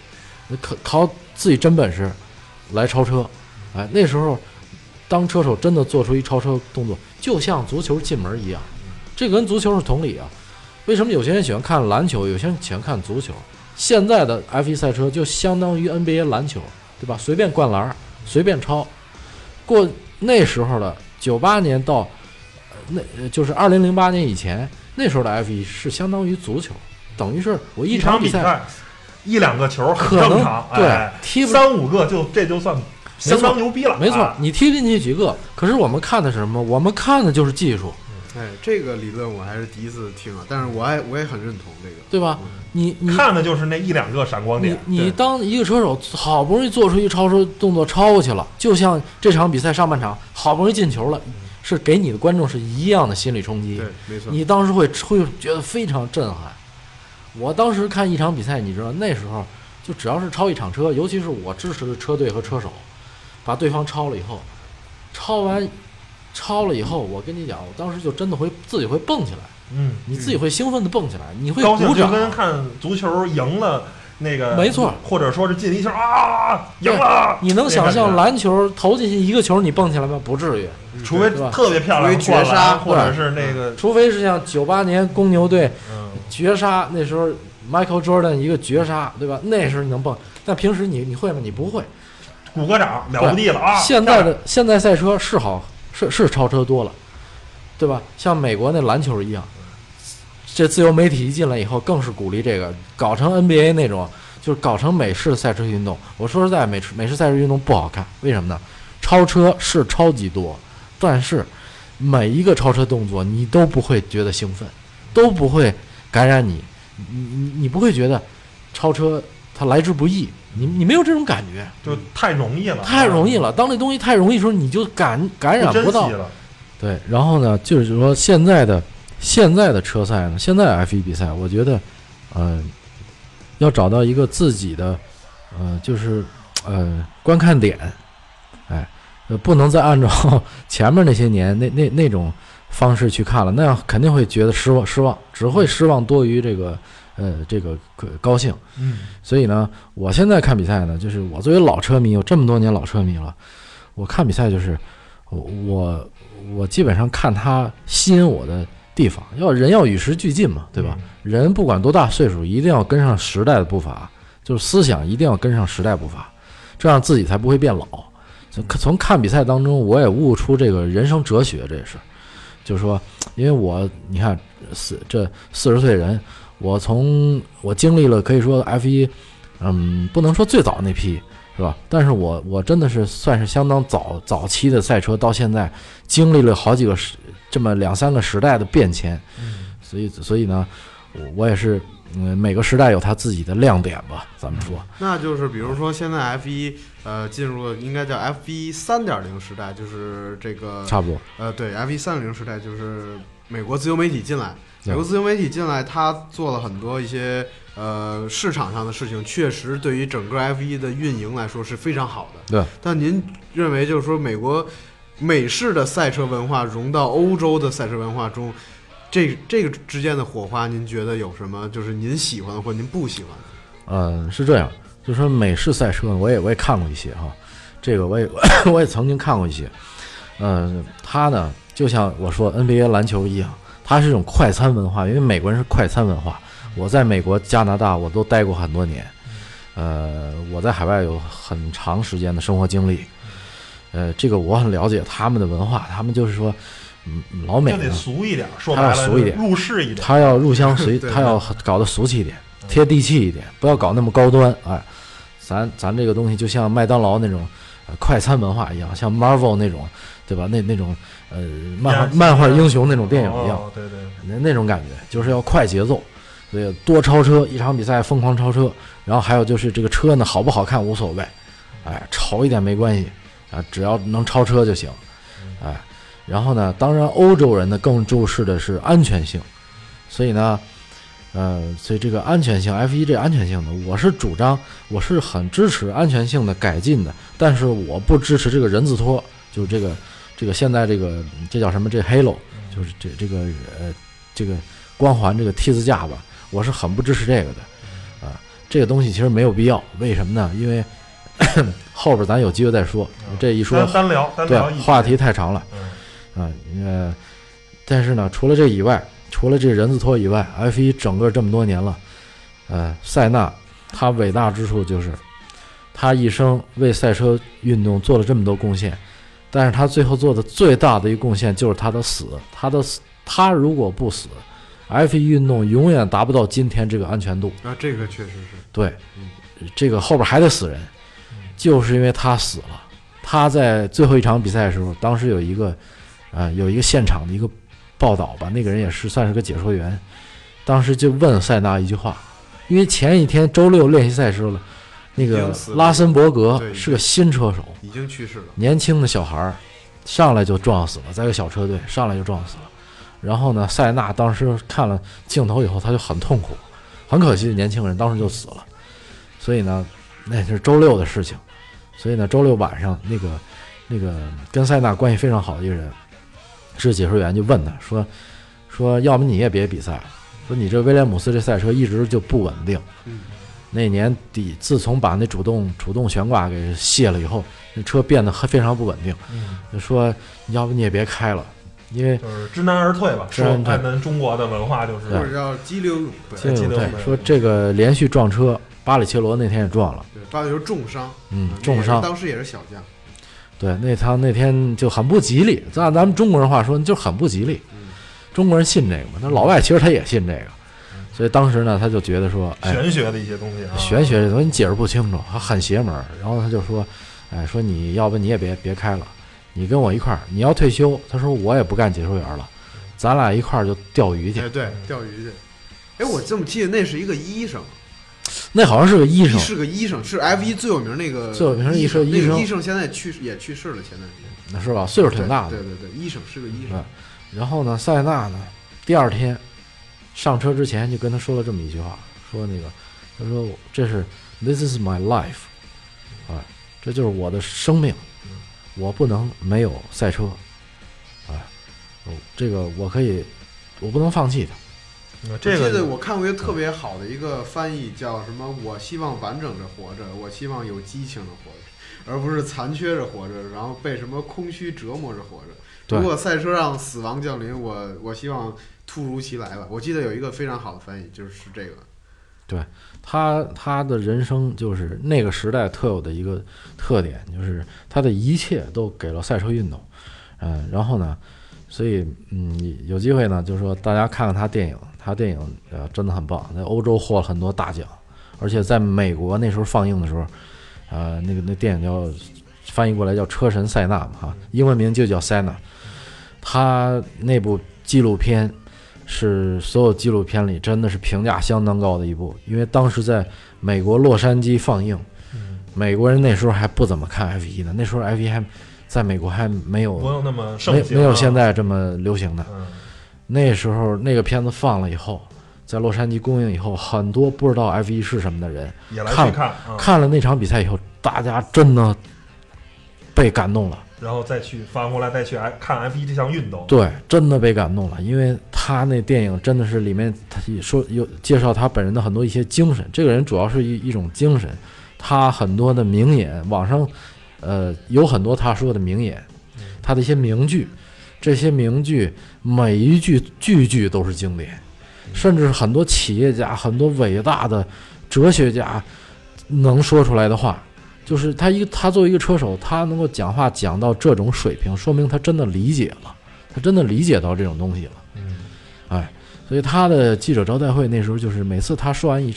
那靠靠自己真本事来超车。哎，那时候当车手真的做出一超车动作，就像足球进门一样，这个跟足球是同理啊。为什么有些人喜欢看篮球，有些人喜欢看足球？现在的 F1 赛车就相当于 NBA 篮球，对吧？随便灌篮，随便超。过那时候的九八年到那呃就是二零零八年以前，那时候的 F 一是相当于足球，等于是我一场比赛一两个球很可能正常，对哎踢三五个就这就算相当牛逼了，没错啊，你踢进去几个，可是我们看的是什么？我们看的就是技术，哎，这个理论我还是第一次听啊，但是我还我也很认同这个。对吧？你你看的就是那一两个闪光你点，你当一个车手好不容易做出一超车动作超过去了，就像这场比赛上半场好不容易进球了，是给你的观众是一样的心理冲击对。，没错。你当时会会觉得非常震撼。我当时看一场比赛，你知道那时候就只要是超一场车，尤其是我支持的车队和车手，把对方超了以后，超完超了以后，我跟你讲，我当时就真的会自己会蹦起来，嗯，你自己会兴奋的蹦起来，你会高兴就鼓掌。跟看足球赢了那个，没错，或者说是进一球啊，赢了，你能想象篮球投进去一个球你蹦起来吗？不至于，除非特别漂亮的绝杀或者是那个，除非是像九八年公牛队嗯，绝杀，那时候 Michael Jordan 一个绝杀，对吧？那时候你能蹦，但平时你你会吗？你不会。鼓个掌了不地了啊！现在的现在赛车是好是是超车多了，对吧？像美国那篮球一样，这自由媒体一进来以后，更是鼓励这个搞成 NBA 那种，就是搞成美式赛车运动。我说实在，美式美式赛车运动不好看，为什么呢？超车是超级多，但是每一个超车动作你都不会觉得兴奋，都不会感染你，你你你不会觉得超车它来之不易，你你没有这种感觉。就太容易了，太容易了。当这东西太容易的时候，你就感感染不到。对，然后呢，就是说现在的现在的车赛呢，现在 F 1比赛，我觉得，呃，要找到一个自己的，呃，就是呃观看点，哎，呃，不能再按照 <laughs> 前面那些年那那那种方式去看了，那样肯定会觉得失望失望，只会失望多于这个呃这个高高兴。嗯，所以呢，我现在看比赛呢，就是我作为老车迷，有这么多年老车迷了，我看比赛就是我我我基本上看他吸引我的地方，要人要与时俱进嘛，对吧？人不管多大岁数，一定要跟上时代的步伐，就是思想一定要跟上时代步伐，这样自己才不会变老。从从看比赛当中，我也悟出这个人生哲学，这也是，就是说，因为我你看四这四十岁人，我从我经历了可以说 F 一，嗯，不能说最早那批是吧？但是我我真的是算是相当早早期的赛车，到现在经历了好几个时这么两三个时代的变迁，所以所以呢，我我也是，嗯，每个时代有它自己的亮点吧，咱们说，那就是比如说现在 F 一呃进入了应该叫 F 一三点零时代，就是这个差不多，呃对 F 一三点零时代就是美国自由媒体进来，美国自由媒体进来，他做了很多一些呃市场上的事情，确实对于整个 F 一的运营来说是非常好的。对，但您认为就是说美国美式的赛车文化融到欧洲的赛车文化中，这这个之间的火花，您觉得有什么就是您喜欢的或您不喜欢的？嗯，是这样，就说美式赛车，我也我也看过一些哈，这个我也 <coughs> 我也曾经看过一些，嗯，它呢就像我说 NBA 篮球一样，它是一种快餐文化，因为美国人是快餐文化。我在美国、加拿大我都待过很多年，呃，我在海外有很长时间的生活经历，呃，这个我很了解他们的文化，他们就是说，嗯，老美就得呢，俗一点，说他白了要俗一点入世一点。他要入乡随，他要搞得俗气一点，贴地气一点，不要搞那么高端。哎，咱咱这个东西就像麦当劳那种、呃、快餐文化一样，像 Marvel 那种，对吧？那那种呃漫画漫画英雄那种电影一样，哦对对，那那种感觉就是要快节奏，所以多超车，一场比赛疯狂超车。然后还有就是这个车呢好不好看无所谓，哎，丑一点没关系啊，只要能超车就行，哎。然后呢，当然欧洲人呢更重视的是安全性，所以呢，呃，所以这个安全性 F 1这安全性呢，我是主张，我是很支持安全性的改进的，但是我不支持这个人字拖，就是这个这个现在这个这叫什么？这 Halo，就是这这个呃这个光环这个 T 字架吧，我是很不支持这个的，啊，这个东西其实没有必要，为什么呢？因为 <coughs> 后边咱有机会再说，这一说单单聊单对聊一话题太长了。嗯啊，呃，但是呢，除了这以外，除了这人字拖以外，F 1整个这么多年了，呃，塞纳他伟大之处就是，他一生为赛车运动做了这么多贡献，但是他最后做的最大的一个贡献就是他的死，他的死，他如果不死，F 1运动永远达不到今天这个安全度。啊，这个确实是。对，这个后边还得死人，就是因为他死了。他在最后一场比赛的时候，当时有一个，呃，有一个现场的一个报道吧，那个人也是算是个解说员，当时就问塞纳一句话，因为前一天周六练习赛时候了，那个拉森伯格是个新车手，已经去世了。年轻的小孩儿，上来就撞死了，在一个小车队上来就撞死了。然后呢，塞纳当时看了镜头以后，他就很痛苦，很可惜，年轻人当时就死了。所以呢，那是周六的事情。所以呢，周六晚上那个那个跟塞纳关系非常好的一个人，是解说员，就问他说说，要么你也别比赛，说你这威廉姆斯这赛车一直就不稳定。嗯那年底，自从把那主动主动悬挂给卸了以后，那车变得非常不稳定。嗯，就说要不你也别开了，因为就是知难而退吧。知难而退说按咱中国的文化就是或者叫激流勇退。这种记得我们对说这个连续撞车，巴里切罗那天也撞了，对，巴里就是重伤，嗯，重伤。当时也是小将。对，那他那天就很不吉利。按咱们中国人话说，就很不吉利。嗯中国人信这个嘛，那老外其实他也信这个，所以当时呢，他就觉得说，哎，玄学的一些东西啊，玄学这东西你解释不清楚，还很邪门儿。然后他就说，哎，说你要不你也别别开了，你跟我一块儿，你要退休。他说我也不干解说员了，咱俩一块儿就钓鱼去哎，。对，钓鱼去。哎，我这么记得那是一个医生，那好像是个医生，是个医生，是 F 一最有名那个最有名的医医生医生医生现在去世也去世了，前段时间。是吧？岁数挺大的对。对对，医生是个医生嗯。然后呢，塞纳呢，第二天上车之前就跟他说了这么一句话，说那个，他说这是 This is my life，啊，这就是我的生命，我不能没有赛车，啊，哦这个我可以，我不能放弃它。嗯这我记得我看过一个特别好的一个翻译，叫什么？我希望完整着活着，我希望有激情的活着，而不是残缺着活着，然后被什么空虚折磨着活着。如果赛车上死亡降临，我我希望突如其来吧。我记得有一个非常好的翻译，就是这个。对他他的人生就是那个时代特有的一个特点，就是他的一切都给了赛车运动，嗯，然后呢，所以嗯，有机会呢，就是说大家看看他电影，他电影呃真的很棒，在欧洲获了很多大奖，而且在美国那时候放映的时候，呃，那个那电影叫翻译过来叫《车神塞纳》嘛，哈，英文名就叫塞纳，他那部纪录片。是所有纪录片里真的是评价相当高的一部，因为当时在美国洛杉矶放映，嗯美国人那时候还不怎么看 F 1呢，那时候 F 1还在美国还没有没有那么盛行啊，没有现在这么流行的。嗯那时候那个片子放了以后，在洛杉矶公映以后，很多不知道 F 一是什么的人也来看看了那场比赛以后，大家真的被感动了。然后再去反过来再去哎看 F 一这项运动。对，真的被感动了，因为他那电影真的是里面他也说有介绍他本人的很多一些精神。这个人主要是一一种精神，他很多的名言，网上呃有很多他说的名言，他的一些名句，这些名句每一句句句都是经典，甚至是很多企业家、很多伟大的哲学家能说出来的话。就是他一个，他作为一个车手，他能够讲话讲到这种水平，说明他真的理解了，他真的理解到这种东西了。嗯，哎，所以他的记者招待会那时候就是每次他说完一，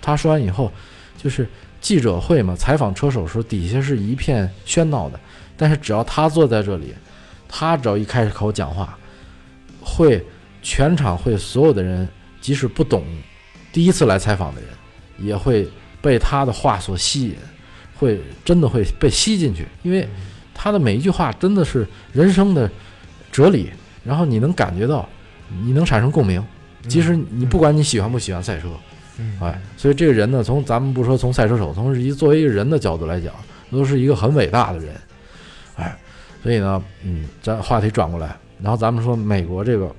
他说完以后，就是记者会嘛，采访车手时候，底下是一片喧闹的，但是只要他坐在这里，他只要一开口讲话，会全场会所有的人，即使不懂，第一次来采访的人，也会被他的话所吸引。会真的会被吸进去，因为他的每一句话真的是人生的哲理，然后你能感觉到，你能产生共鸣，即使你不管你喜欢不喜欢赛车，哎，所以这个人呢，从咱们不说从赛车手，从一作为一个人的角度来讲，都是一个很伟大的人，哎，所以呢，嗯，咱话题转过来，然后咱们说美国这个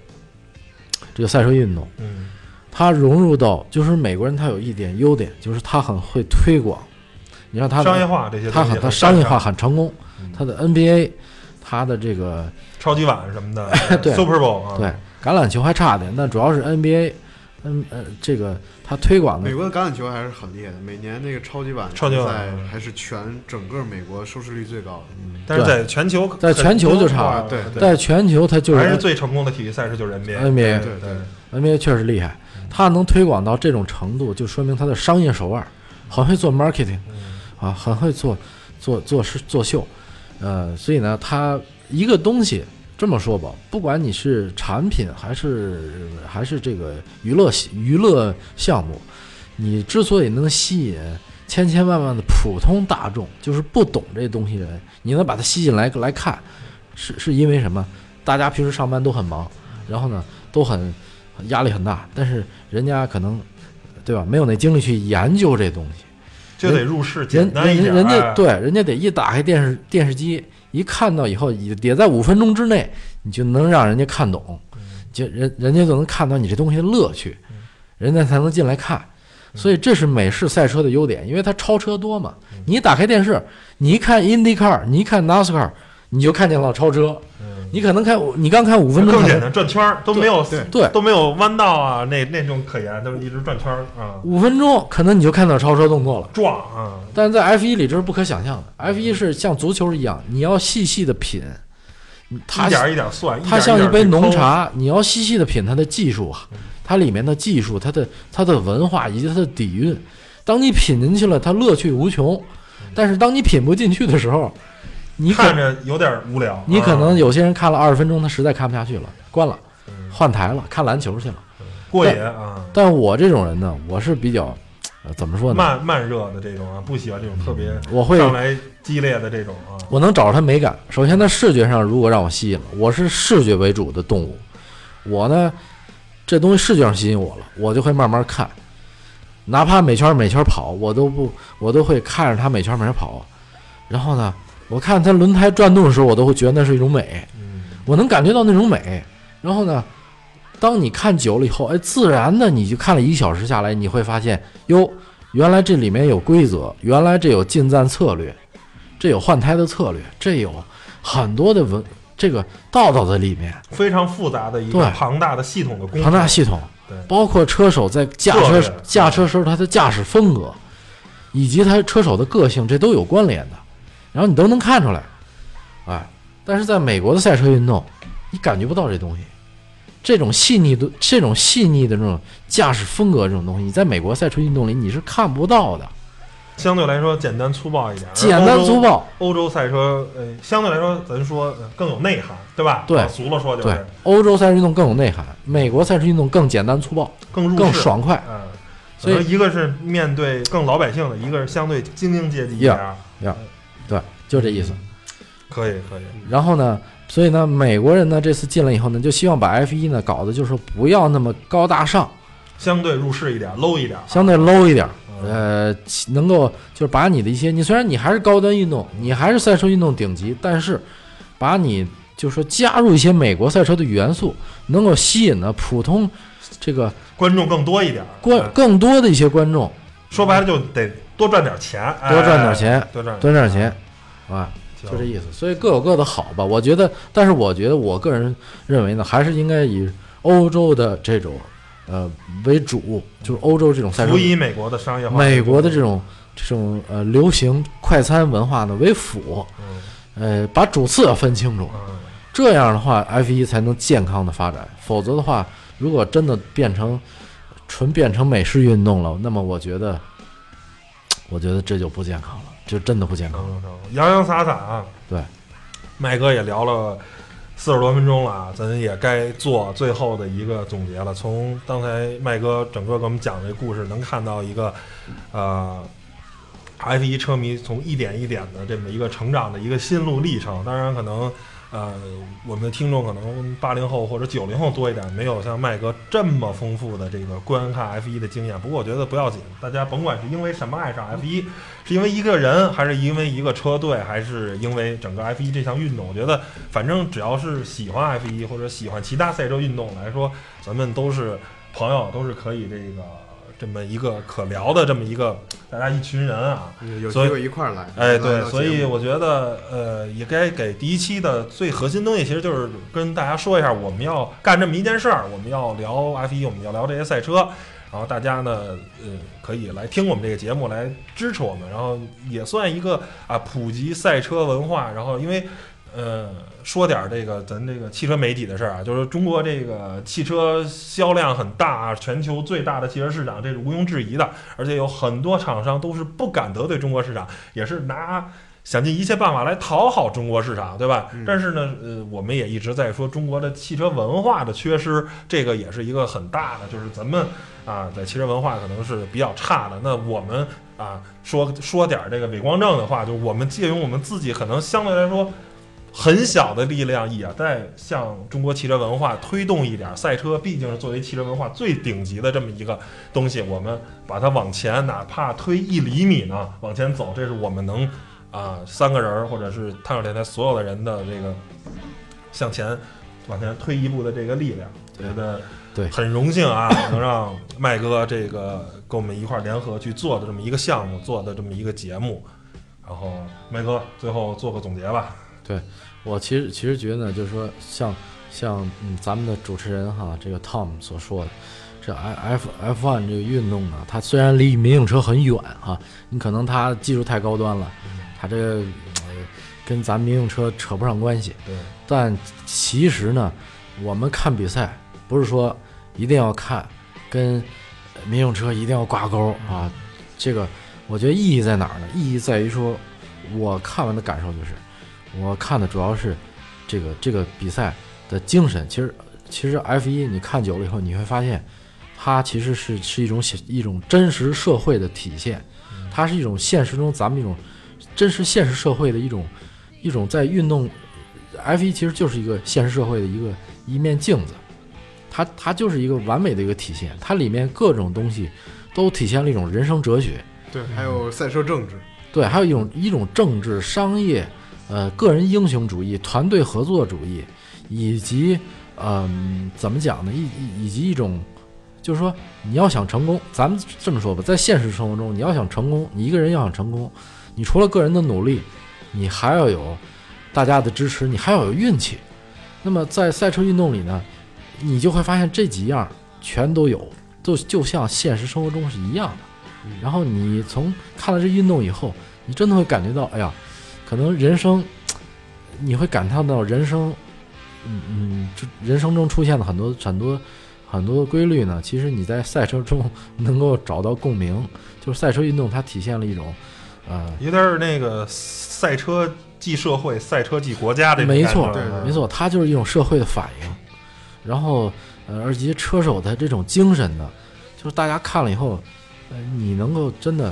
这个赛车运动，嗯它融入到就是美国人，他有一点优点，就是他很会推广。你让他商业化这些他东西很他商业化很成功嗯，他的 NBA，他的这个超级碗什么的 <laughs> 对，Super Bowl 啊，对橄榄球还差点，但主要是 NBA，嗯呃这个他推广的美国的橄榄球还是很厉害的，每年那个超级碗超级碗赛嗯还是全整个美国收视率最高的。但是在全球在全球就差了，对对，在全球他就是还是最成功的体育赛事就是 NBA。NBA 对对 NBA 确实厉害，他能推广到这种程度，就说明他的商业手腕很会做 marketing 嗯啊，很会做做做事做秀，呃，所以呢，他一个东西这么说吧，不管你是产品还是还是这个娱乐娱乐项目，你之所以能吸引千千万万的普通大众，就是不懂这东西的人，你能把它吸进来来看，是是因为什么？大家平时上班都很忙，然后呢都很压力很大，但是人家可能对吧，没有那精力去研究这东西。就得入市人简单一点。人人家哎对人家得一打开电视电视机，一看到以后也也在五分钟之内，你就能让人家看懂，就人人家就能看到你这东西的乐趣，人家才能进来看。所以这是美式赛车的优点，因为它超车多嘛。你一打开电视，你一看 IndyCar，你一看 NASCAR，你就看见了超车。嗯你可能开你刚开五分钟，更简单，转圈儿都没有对对。都没有弯道啊，那那种可言，都是一直转圈儿啊，五分钟可能你就看到超车动作了。撞啊，但是在 F 一里这是不可想象的，F 一是像足球一样，你要细细的品，它一点儿一点儿算，它像一杯浓，茶，你要细细的品它的技术啊，它里面的技术，它的它的文化以及它的底蕴。当你品进去了，它乐趣无穷；但是当你品不进去的时候，你看着有点无聊。你可能啊有些人看了二十分钟，他实在看不下去了，关了，嗯换台了，看篮球去了。过瘾啊，但我这种人呢，我是比较，呃，怎么说呢？慢慢热的这种啊，不喜欢这种特别我会上来激烈的这种啊。我能找着它美感。首先，它视觉上如果让我吸引了，我是视觉为主的动物，我呢，这东西视觉上吸引我了，我就会慢慢看，哪怕每圈每圈跑，我都不，我都会看着它每圈每圈跑。然后呢，我看它轮胎转动的时候，我都会觉得那是一种美，嗯，我能感觉到那种美。然后呢，当你看久了以后，哎，自然的你就看了一个小时下来，你会发现，哟，原来这里面有规则，原来这有进站策略，这有换胎的策略，这有很多的文这个道道在里面，非常复杂的一个对。庞大的系统的工庞大系统对，包括车手在驾车驾车时候他的驾驶风格，以及他车手的个性，这都有关联的，然后你都能看出来，哎，但是在美国的赛车运动，你感觉不到这东西，这种细腻的、这种细腻的这种驾驶风格这种东西，你在美国赛车运动里你是看不到的，相对来说简单粗暴一点，简单粗。暴。欧洲赛车，呃，相对来说，咱说呃更有内涵，对吧？对俗了说就对是，欧洲赛车运动更有内涵，美国赛车运动更简单粗暴，更入，更爽快。嗯，所以一个是面对更老百姓的，一个是相对精英阶级一点儿。对，就这意思。可以可以，然后呢，所以呢，美国人呢这次进来以后呢，就希望把 F 一呢搞得就是说不要那么高大上，相对入世一点，low 一点，相对 low 一点。嗯。呃，能够就是把你的一些，你虽然你还是高端运动，你还是赛车运动顶级，但是把你就是说加入一些美国赛车的元素，能够吸引呢普通这个观众更多一点，观哎更多的一些观众，说白了就得多赚点钱，多赚点钱哎多赚多赚点钱，啊，行就这意思。所以各有各的好吧，我觉得，但是我觉得我个人认为呢，还是应该以欧洲的这种呃为主，就是欧洲这种赛车辅，以美国的商业化，美国的这种这种呃流行快餐文化呢为辅，嗯呃，把主次要分清楚，嗯这样的话 F 一才能健康的发展。否则的话，如果真的变成纯变成美式运动了，那么我觉得，我觉得这就不健康了，就真的不健康了。洋洋洒洒啊，对，麦哥也聊了四十多分钟了啊，咱也该做最后的一个总结了。从刚才麦哥整个给我们讲这故事，能看到一个呃 F 一车迷从一点一点的这么一个成长的一个心路历程。当然，可能呃我们的听众可能八零后或者九零后多一点，没有像麦哥这么丰富的这个观看 F 一的经验。不过我觉得不要紧，大家甭管是因为什么爱上 F 一，是因为一个人，还是因为一个车队，还是因为整个 F 一这项运动，我觉得反正只要是喜欢 F 一或者喜欢其他赛车运动来说，咱们都是朋友，都是可以这个这么一个可聊的这么一个大家一群人啊。有机会一块儿来。哎，对，所以我觉得，呃，也该给第一期的最核心东西，其实就是跟大家说一下，我们要干这么一件事儿，我们要聊 F 一，我们要聊这些赛车，然后大家呢，呃，可以来听我们这个节目，来支持我们，然后也算一个啊普及赛车文化，然后因为。呃，说点儿这个咱这个汽车媒体的事儿啊，就是中国这个汽车销量很大啊，全球最大的汽车市场，这是毋庸置疑的。而且有很多厂商都是不敢得罪中国市场，也是拿想尽一切办法来讨好中国市场，对吧？嗯但是呢，呃，我们也一直在说中国的汽车文化的缺失，这个也是一个很大的，就是咱们啊，在汽车文化可能是比较差的。那我们啊，说说点儿这个伪光正的话，就是我们借用我们自己可能相对来说。很小的力量也在向中国汽车文化推动一点儿赛车，毕竟是作为汽车文化最顶级的这么一个东西，我们把它往前，哪怕推一厘米呢，往前走，这是我们能啊、三个人儿或者是探索电台所有的人的这个向前往前推一步的这个力量。觉得对很荣幸啊，<coughs> 能让麦哥这个跟我们一块儿联合去做的这么一个项目，做的这么一个节目。然后麦哥最后做个总结吧。我其实其实觉得呢，就是说像像嗯咱们的主持人哈，这个 Tom 所说的，这 F F one 这个运动呢，它虽然离民用车很远哈，你可能它技术太高端了，它这个、呃、跟咱民用车扯不上关系，对，但其实呢，我们看比赛不是说一定要看跟呃民用车一定要挂钩啊，这个我觉得意义在哪儿呢？意义在于说，我看完的感受就是，我看的主要是这个这个比赛的精神。其实其实 F 一你看久了以后，你会发现，它其实是是一种写一种真实社会的体现，它是一种现实中咱们一种真实现实社会的一种一种在运动 F 一其实就是一个现实社会的一个一面镜子，它它就是一个完美的一个体现，它里面各种东西都体现了一种人生哲学，对，还有赛车政治，对，还有一种一种政治、商业，呃，个人英雄主义、团队合作主义，以及嗯、怎么讲呢？以以以及一种，就是说你要想成功，咱们这么说吧，在现实生活中，你要想成功，你一个人要想成功，你除了个人的努力，你还要有大家的支持，你还要有运气。那么在赛车运动里呢，你就会发现这几样全都有，就就像现实生活中是一样的。然后你从看了这运动以后，你真的会感觉到，哎呀，可能人生，你会感叹到人生，嗯嗯，这人生中出现了很多很多很多规律呢。其实你在赛车中能够找到共鸣，就是赛车运动它体现了一种，呃，有点儿那个赛车即社会，赛车即国家这种没错没错，它就是一种社会的反应。然后，呃，而且车手的这种精神呢，就是大家看了以后，呃，你能够真的，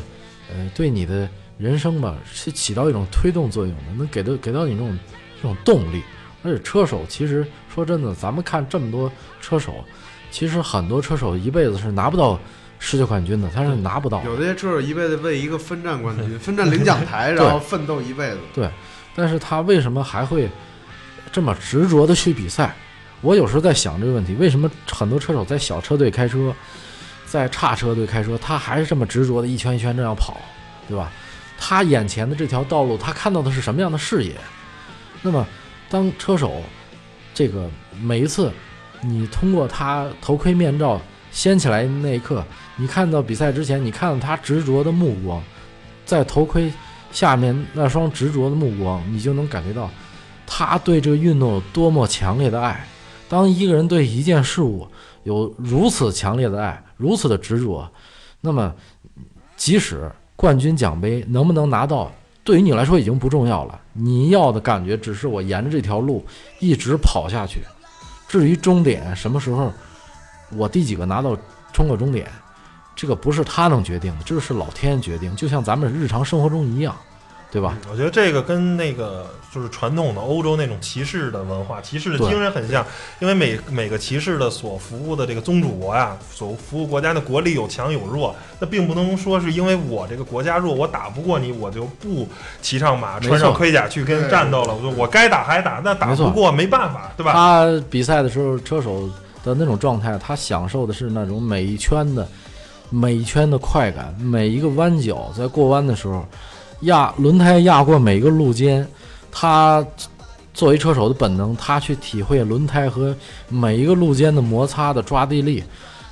呃，对你的人生吧是起到一种推动作用的，能给到给到你这种这种动力。而且车手其实说真的，咱们看这么多车手，其实很多车手一辈子是拿不到世界冠军的，他是拿不到。有些车手一辈子为一个分站冠军、分站领奖台，然后奋斗一辈子。对，但是他为什么还会这么执着的去比赛？我有时候在想这个问题：为什么很多车手在小车队开车，在差车队开车，他还是这么执着的一圈一圈这样跑，对吧？他眼前的这条道路，他看到的是什么样的视野？那么，当车手这个每一次，你通过他头盔面罩掀起来那一刻，你看到比赛之前，你看到他执着的目光，在头盔下面那双执着的目光，你就能感觉到他对这个运动有多么强烈的爱。当一个人对一件事物有如此强烈的爱，如此的执着，那么即使冠军奖杯能不能拿到，对于你来说已经不重要了。你要的感觉只是我沿着这条路一直跑下去。至于终点什么时候，我第几个拿到冲过终点，这个不是他能决定的，这是老天决定。就像咱们日常生活中一样。对吧？我觉得这个跟那个就是传统的欧洲那种骑士的文化、骑士的精神很像，因为每每个骑士的所服务的这个宗主国呀，所服务国家的国力有强有弱，那并不能说是因为我这个国家弱，我打不过你，我就不骑上马、穿上盔甲去跟战斗了。我说我该打还打，那打不过没办法，对吧？他比赛的时候，车手的那种状态，他享受的是那种每一圈的每一圈的快感，每一个弯角在过弯的时候。压轮胎压过每个路肩，他作为车手的本能，他去体会轮胎和每一个路肩的摩擦的抓地力，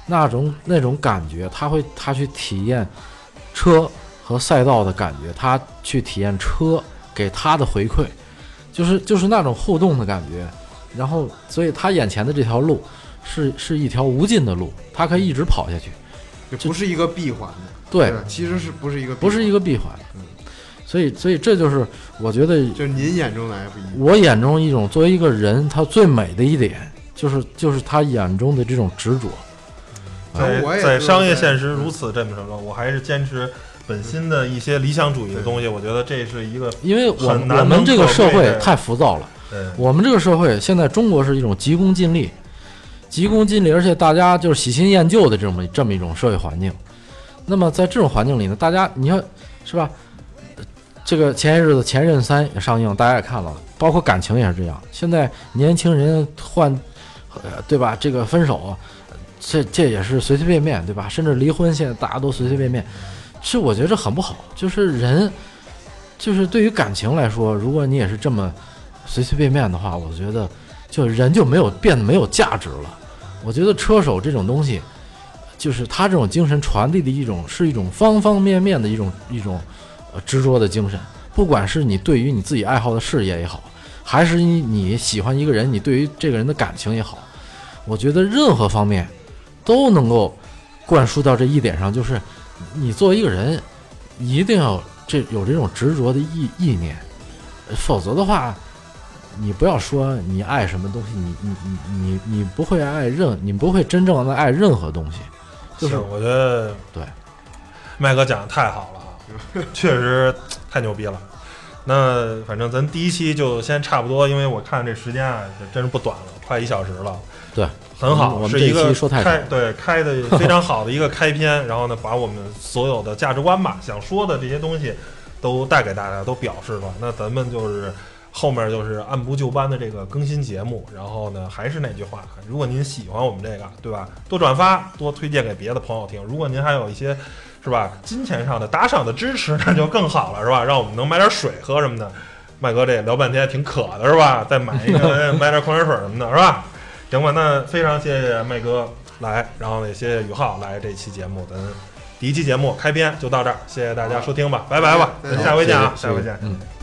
那种那种感觉，他会他去体验车和赛道的感觉，他去体验车给他的回馈，就是就是那种互动的感觉。然后，所以他眼前的这条路是是一条无尽的路，他可以一直跑下去，这不是一个闭环的。对，其实是不是一个不是一个闭环。所以，所以这就是我觉得，就是您眼中的 F 一。我眼中一种作为一个人，他最美的一点，就是就是他眼中的这种执着。在在商业现实如此这么什么，我还是坚持本心的一些理想主义的东西。我觉得这是一个，因为我我们这个社会太浮躁了。我们这个社会现在中国是一种急功近利，急功近利，而且大家就是喜新厌旧的这么这么一种社会环境。那么在这种环境里呢，大家你看是吧？这个前些日子《前任三》也上映，大家也看了，包括感情也是这样。现在年轻人换，呃，对吧？这个分手，这这也是随随便便，对吧？甚至离婚，现在大家都随随便便。其实我觉得这很不好，就是人，就是对于感情来说，如果你也是这么随随便便的话，我觉得就人就没有变得没有价值了。我觉得车手这种东西，就是他这种精神传递的一种，是一种方方面面的一种一种。执着的精神，不管是你对于你自己爱好的事业也好，还是你你喜欢一个人，你对于这个人的感情也好，我觉得任何方面都能够灌输到这一点上，就是你作为一个人，一定要这有这种执着的意意念，否则的话，你不要说你爱什么东西，你你你你你不会爱任，你不会真正的爱任何东西。就是我觉得对，麦哥讲的太好了。<laughs> 确实太牛逼了，那反正咱第一期就先差不多，因为我看这时间啊，真是不短了，快一小时了。对，很好，是一个开对开的非常好的一个开篇，<laughs> 然后呢，把我们所有的价值观吧，想说的这些东西都带给大家，都表示了。那咱们就是后面就是按部就班的这个更新节目，然后呢，还是那句话，如果您喜欢我们这个，对吧？多转发，多推荐给别的朋友听。如果您还有一些。是吧？金钱上的打赏的支持 <laughs> 那就更好了，是吧？让我们能买点水喝什么的。麦哥这聊半天挺渴的，是吧？再买一个 <laughs> 买点矿泉水什么的，是吧？行吧，那非常谢谢麦哥来，然后也谢谢宇浩来这期节目，咱第一期节目开篇就到这儿，谢谢大家收听吧，拜拜吧，咱下回见啊，下回见。嗯。